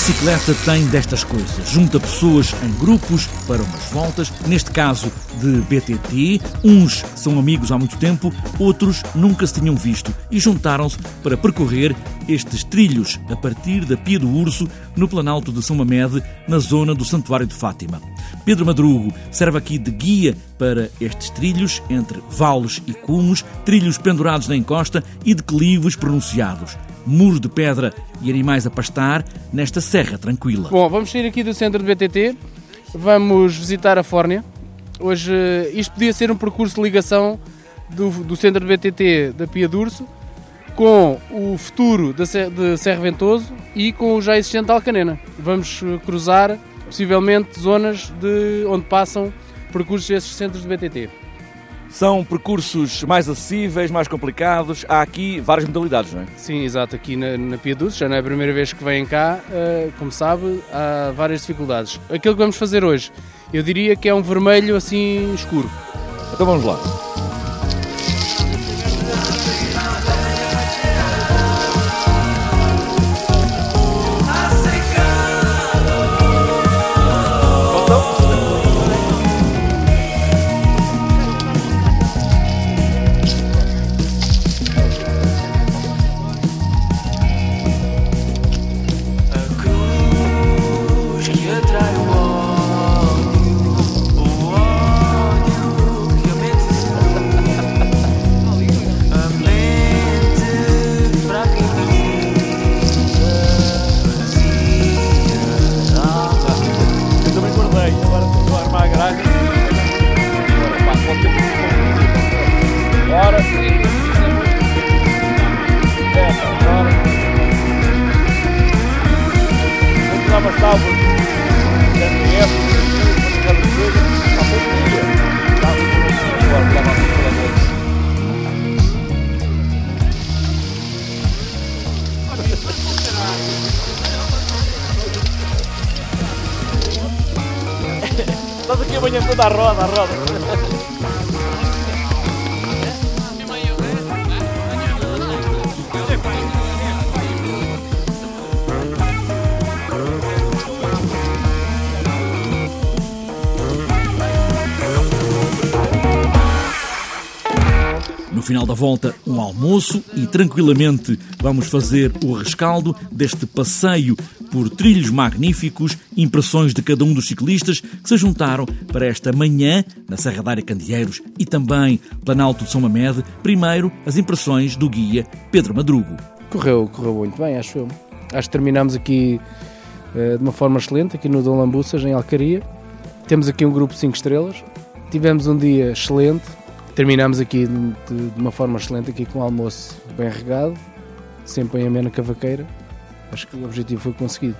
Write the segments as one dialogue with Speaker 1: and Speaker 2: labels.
Speaker 1: Bicicleta tem destas coisas. Junta pessoas em grupos para umas voltas, neste caso de BTT. Uns são amigos há muito tempo, outros nunca se tinham visto e juntaram-se para percorrer estes trilhos a partir da Pia do Urso, no Planalto de São Mamede, na zona do Santuário de Fátima. Pedro Madrugo serve aqui de guia para estes trilhos entre vales e cumos, trilhos pendurados na encosta e declives pronunciados muros de pedra e animais a pastar nesta serra tranquila.
Speaker 2: Bom, vamos sair aqui do centro de BTT, vamos visitar a Fórnia. Hoje, isto podia ser um percurso de ligação do, do centro de BTT da Pia d'Urso com o futuro de Serra Ventoso e com o já existente de Alcanena. Vamos eh, cruzar, possivelmente, zonas de onde passam percursos desses centros de BTT.
Speaker 1: São percursos mais acessíveis, mais complicados. Há aqui várias modalidades, não é?
Speaker 2: Sim, exato. Aqui na, na Pia Dulce, já não é a primeira vez que vêm cá, uh, como sabe, há várias dificuldades. Aquilo que vamos fazer hoje, eu diria que é um vermelho assim escuro.
Speaker 1: Então vamos lá. Estás aqui amanhã toda a roda, roda. No final da volta, um almoço e tranquilamente vamos fazer o rescaldo deste passeio por trilhos magníficos, impressões de cada um dos ciclistas que se juntaram para esta manhã na Serra da Área Candeeiros e também Planalto de São Mamede. Primeiro, as impressões do guia Pedro Madrugo.
Speaker 2: Correu, correu muito bem, acho eu. Acho que terminamos aqui uh, de uma forma excelente, aqui no Dom Lambuças, em Alcaria. Temos aqui um grupo de 5 estrelas. Tivemos um dia excelente, Terminamos aqui de, de, uma forma excelente, aqui com o almoço bem regado, sempre em amena cavaqueira. Acho que o objetivo foi conseguido.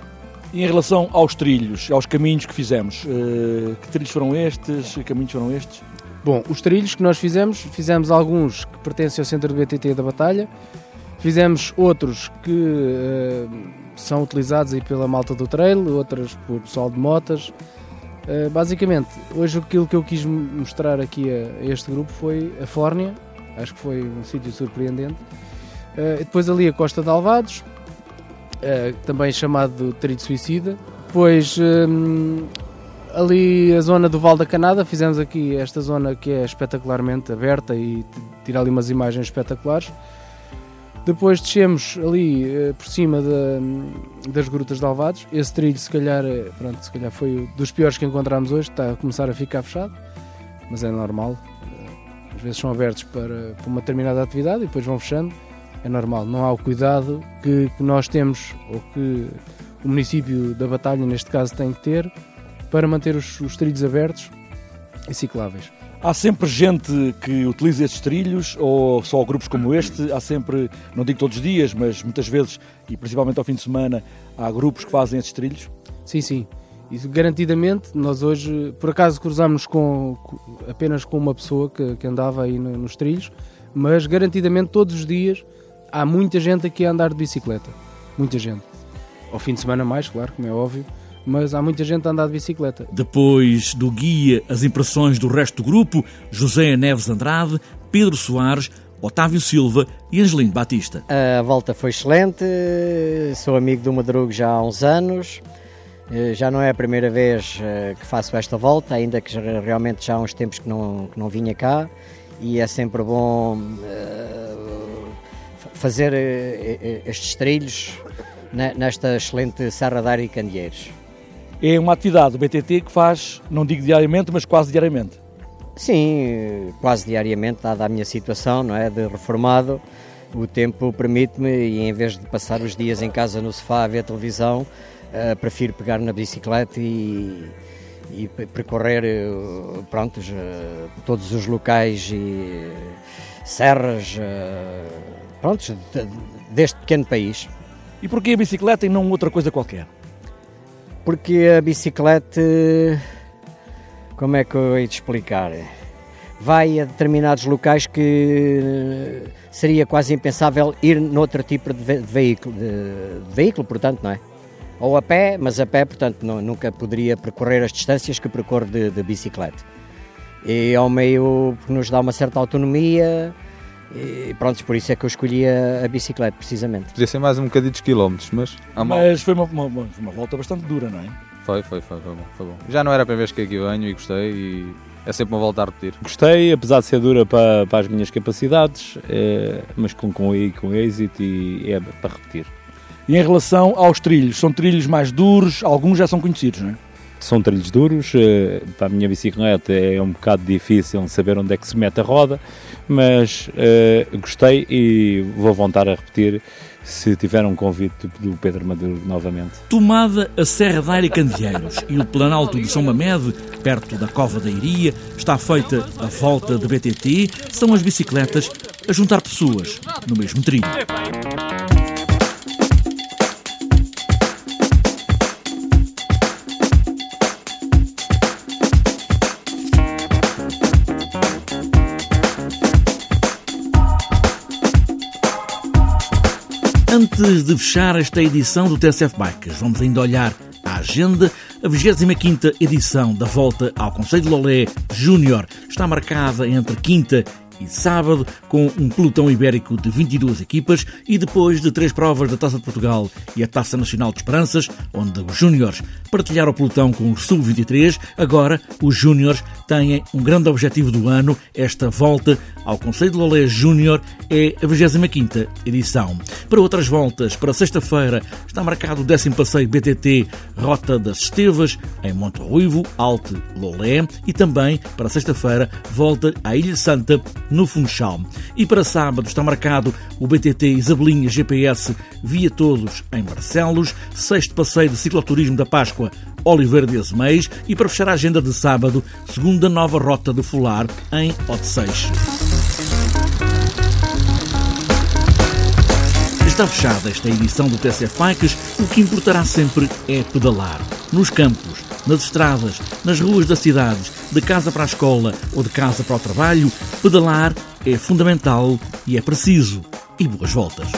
Speaker 1: E em relação aos trilhos, aos caminhos que fizemos, uh, que trilhos foram estes? Que caminhos foram estes?
Speaker 2: Bom, os trilhos que nós fizemos, fizemos alguns que pertencem ao centro do BTT da Batalha, fizemos outros que uh, são utilizados aí pela malta do trail, outras por pessoal de motas, eh, basicamente, hoje aquilo que eu quis mostrar aqui a, a, este grupo foi a Fórnia, acho que foi um sítio surpreendente. Uh, depois ali a Costa de Alvados, uh, também chamado Trilho Suicida. Depois um, ali a zona do Val da Canada, fizemos aqui esta zona que é espetacularmente aberta e tirar ali umas imagens espetaculares. Depois descemos ali uh, por cima de, das grutas de Alvados. Esse trilho, se calhar, eh, pronto, se calhar foi dos piores que encontramos hoje. Está a começar a ficar fechado, mas é normal. Às vezes são abertos para, para, uma determinada atividade e depois vão fechando. É normal. Não há o cuidado que, que nós temos ou que o município da Batalha, neste caso, tem que ter para manter os, os trilhos abertos e cicláveis.
Speaker 1: Há sempre gente que utiliza estes trilhos, ou só grupos como este? Há sempre, não digo todos os dias, mas muitas vezes, e principalmente ao fim de semana, há grupos que fazem estes trilhos?
Speaker 2: Sim, sim. Isso garantidamente, nós hoje, por acaso, cruzámos com, apenas com uma pessoa que, que andava aí nos trilhos, mas garantidamente todos os dias há muita gente aqui a andar de bicicleta. Muita gente. Ao fim de semana mais, claro, como é óbvio mas há muita gente a andar de bicicleta.
Speaker 1: Depois do guia, as impressões do resto do grupo, José Neves Andrade, Pedro Soares, Otávio Silva e Angelino Batista.
Speaker 3: A volta foi excelente, sou amigo do Madrugo já há uns anos. Eh, já não é a primeira vez eh, que faço esta volta, ainda que realmente já há uns tempos que não, que não vinha cá e é sempre bom uh, fazer uh, estes trilhos nesta excelente Serra da Área e Candeeiros.
Speaker 1: É uma atividade do BTT que faz, não digo diariamente, mas quase diariamente.
Speaker 3: Sim, quase diariamente, dada a minha situação, não é, de reformado, o tempo permite-me e em vez de passar os dias em casa no sofá a ver televisão, uh, prefiro pegar na bicicleta e, e percorrer uh, prontos, uh, todos os locais e serras prontos, deste pequeno país.
Speaker 1: E porquê a bicicleta e não outra coisa qualquer?
Speaker 3: Porque a bicicleta, como é que eu hei de explicar? Vai a determinados locais que seria quase impensável ir noutro tipo de veículo, de, de veículo, portanto, não é? Ou a pé, mas a pé, portanto, não, nunca poderia percorrer as distâncias que percorro de, de bicicleta. E é um meio que nos dá uma certa autonomia, e pronto, por isso é que eu escolhi a, a, bicicleta, precisamente.
Speaker 4: Podia ser mais um bocadinho de quilómetros, mas.
Speaker 1: Mas foi uma, uma, uma, volta bastante dura, não é?
Speaker 4: Foi, foi, foi, foi bom, foi bom. Já não era a primeira vez que aqui venho e gostei e é sempre uma volta a repetir.
Speaker 5: Gostei, apesar de ser dura para, para as minhas capacidades, é, mas com, com, com êxito e é para repetir.
Speaker 1: E em relação aos trilhos, são trilhos mais duros, alguns já são conhecidos, não é?
Speaker 5: São trilhos duros, eh, para a minha bicicleta é um bocado difícil saber onde é que se mete a roda, mas uh, gostei e vou voltar a repetir se tiver um convite do Pedro Maduro novamente.
Speaker 1: Tomada a Serra da Aire Candeeiros e o Planalto de São Mamede, perto da Cova da Iria, está feita a volta de BTT, são as bicicletas a juntar pessoas no mesmo trilho. Antes de fechar esta edição do TSF Bikes, vamos ainda olhar a agenda. A 25ª edição da volta ao Conselho de Lolé Júnior está marcada entre quinta e sábado, com um pelotão ibérico de 22 equipas e depois de três provas da Taça de Portugal e a Taça Nacional de Esperanças, onde os Júniores partilharam o pelotão com os Sub-23, agora os Júniores têm um grande objetivo do ano. Esta volta ao Conselho de Lolé Júnior é a 25ª edição. Para outras voltas, para sexta-feira, está marcado o 10 passeio BTT Rota das Estevas, em Monte Ruivo, Alte Lolé, e também, para sexta-feira, volta à Ilha Santa, no Funchal. E para sábado está marcado o BTT Isabelinha GPS Via Todos em Barcelos, sexto passeio de cicloturismo da Páscoa Oliveira de Azeméis e para fechar a agenda de sábado, segunda nova rota de Fular em Odeceixe. Está fechada esta edição do TCF Bikes. O que importará sempre é pedalar. Nos campos, nas estradas, nas ruas das cidades, de casa para a escola ou de casa para o trabalho, pedalar é fundamental e é preciso. E boas voltas!